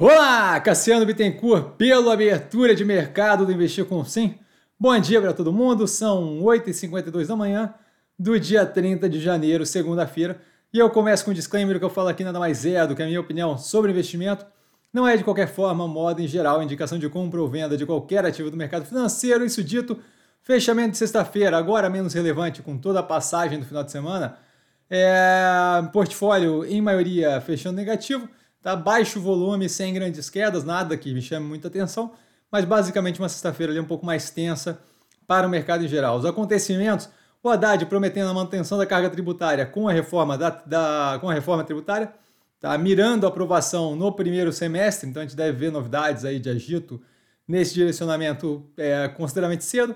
Olá, Cassiano Bittencourt, pela abertura de mercado do Investir com Sim. Bom dia para todo mundo, são 8h52 da manhã do dia 30 de janeiro, segunda-feira, e eu começo com um disclaimer que eu falo aqui nada mais é do que a minha opinião sobre investimento. Não é de qualquer forma, moda em geral, indicação de compra ou venda de qualquer ativo do mercado financeiro. Isso dito, fechamento de sexta-feira, agora menos relevante com toda a passagem do final de semana. É, portfólio, em maioria, fechando negativo Tá baixo volume, sem grandes quedas, nada que me chame muita atenção, mas basicamente uma sexta-feira ali um pouco mais tensa para o mercado em geral. Os acontecimentos, o Haddad prometendo a manutenção da carga tributária com a reforma, da, da com a reforma tributária, tá mirando a aprovação no primeiro semestre, então a gente deve ver novidades aí de agito nesse direcionamento é, consideravelmente cedo,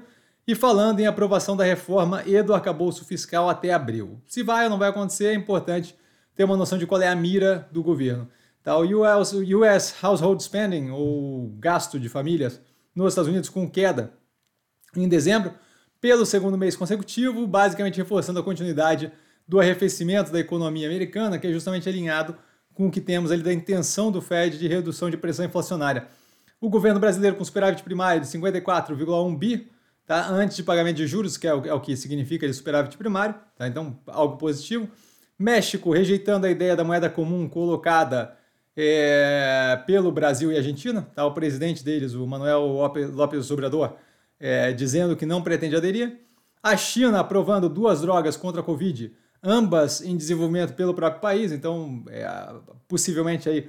e falando em aprovação da reforma e do arcabouço fiscal até abril. Se vai ou não vai acontecer, é importante ter uma noção de qual é a mira do governo. Tá, o US, US Household Spending, ou gasto de famílias, nos Estados Unidos com queda em dezembro, pelo segundo mês consecutivo, basicamente reforçando a continuidade do arrefecimento da economia americana, que é justamente alinhado com o que temos ali da intenção do Fed de redução de pressão inflacionária. O governo brasileiro com superávit primário de 54,1 bi, tá? antes de pagamento de juros, que é o, é o que significa ele superávit primário, tá? então algo positivo. México rejeitando a ideia da moeda comum colocada é, pelo Brasil e Argentina, tá? o presidente deles, o Manuel López Obrador, é, dizendo que não pretende aderir. A China aprovando duas drogas contra a Covid, ambas em desenvolvimento pelo próprio país, então é, possivelmente aí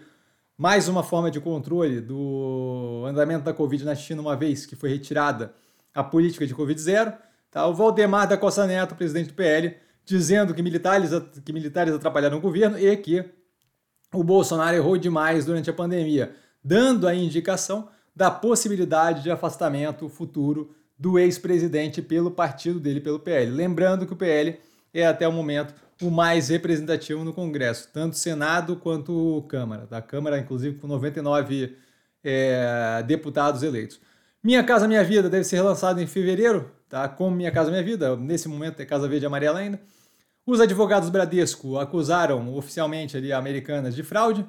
mais uma forma de controle do andamento da Covid na China, uma vez que foi retirada a política de Covid zero. Tá? O Valdemar da Costa Neto, presidente do PL, dizendo que militares, que militares atrapalharam o governo e que o Bolsonaro errou demais durante a pandemia, dando a indicação da possibilidade de afastamento futuro do ex-presidente pelo partido dele, pelo PL. Lembrando que o PL é até o momento o mais representativo no Congresso, tanto Senado quanto Câmara. Da Câmara, inclusive, com 99 é, deputados eleitos. Minha Casa Minha Vida deve ser relançado em fevereiro, tá? Como Minha Casa Minha Vida, nesse momento é Casa Verde e Amarela ainda. Os advogados Bradesco acusaram oficialmente ali Americanas de fraude.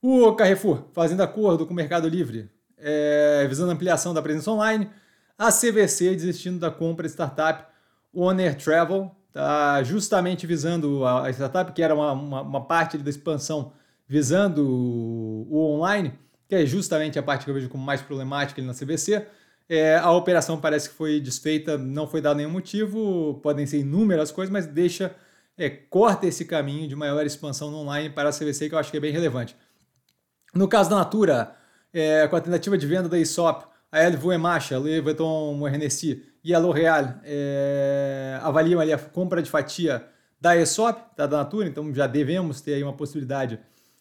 O Carrefour fazendo acordo com o Mercado Livre, é, visando ampliação da presença online. A CVC desistindo da compra de startup Owner Travel, tá justamente visando a, startup, que era uma, uma, uma parte da expansão visando o, o, online, que é justamente a parte que eu vejo como mais problemática ali na CVC. É, a operação parece que foi desfeita, não foi dado nenhum motivo, podem ser inúmeras coisas, mas deixa é, corta esse caminho de maior expansão no online para a CVC, que eu acho que é bem relevante. No caso da Natura, é, com a tentativa de venda da ISOP, a LVMH, Louis Vuitton Hennessy e a L'Oréal é, avaliam ali a compra de fatia da ESOP, da Natura, então já devemos ter aí uma possibilidade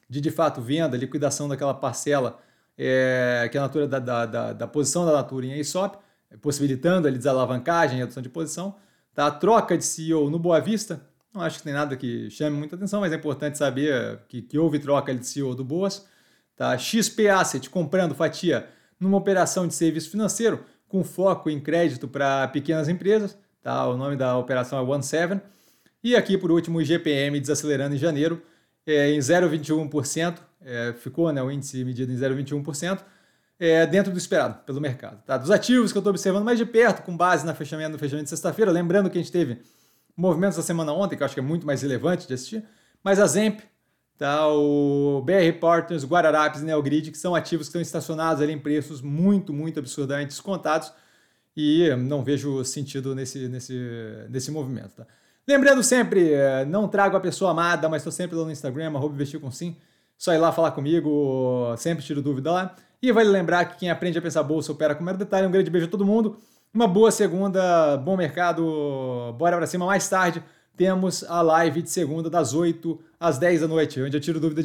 de, de fato, venda, liquidação daquela parcela é, que é a Natura da, da, da, da, posição da Natura em ESOP, possibilitando ali desalavancagem, redução de posição. Tá? A troca de CEO no Boa Vista, não acho que tem nada que chame muita atenção, mas é importante saber que, que houve troca de CEO do Boas. Tá? XP Asset comprando fatia numa operação de serviço financeiro com foco em crédito para pequenas empresas. Tá? O nome da operação é OneSeven. E aqui, por último, o IGPM desacelerando em janeiro é, em 0,21%. É, ficou né, o índice medido em 0,21%. É, dentro do esperado pelo mercado. Tá? Dos ativos que eu estou observando mais de perto, com base na fechamento, no fechamento de sexta-feira, lembrando que a gente teve movimentos da semana ontem, que eu acho que é muito mais relevante de assistir, mas a Zemp, tá, o BR Partners, Guararapes e Neogrid, que são ativos que estão estacionados ali em preços muito, muito absurdamente descontados e não vejo sentido nesse, nesse, nesse movimento. Tá? Lembrando sempre, eh, não trago a pessoa amada, mas estou sempre lá no Instagram, investir com sim. Só ir lá falar comigo, sempre tiro dúvida lá. E vale lembrar que quem aprende a pensar bolsa opera com mero detalhe. Um grande beijo a todo mundo. Uma boa segunda, bom mercado, bora pra cima. Mais tarde temos a live de segunda das 8 às 10 da noite, onde eu tiro dúvida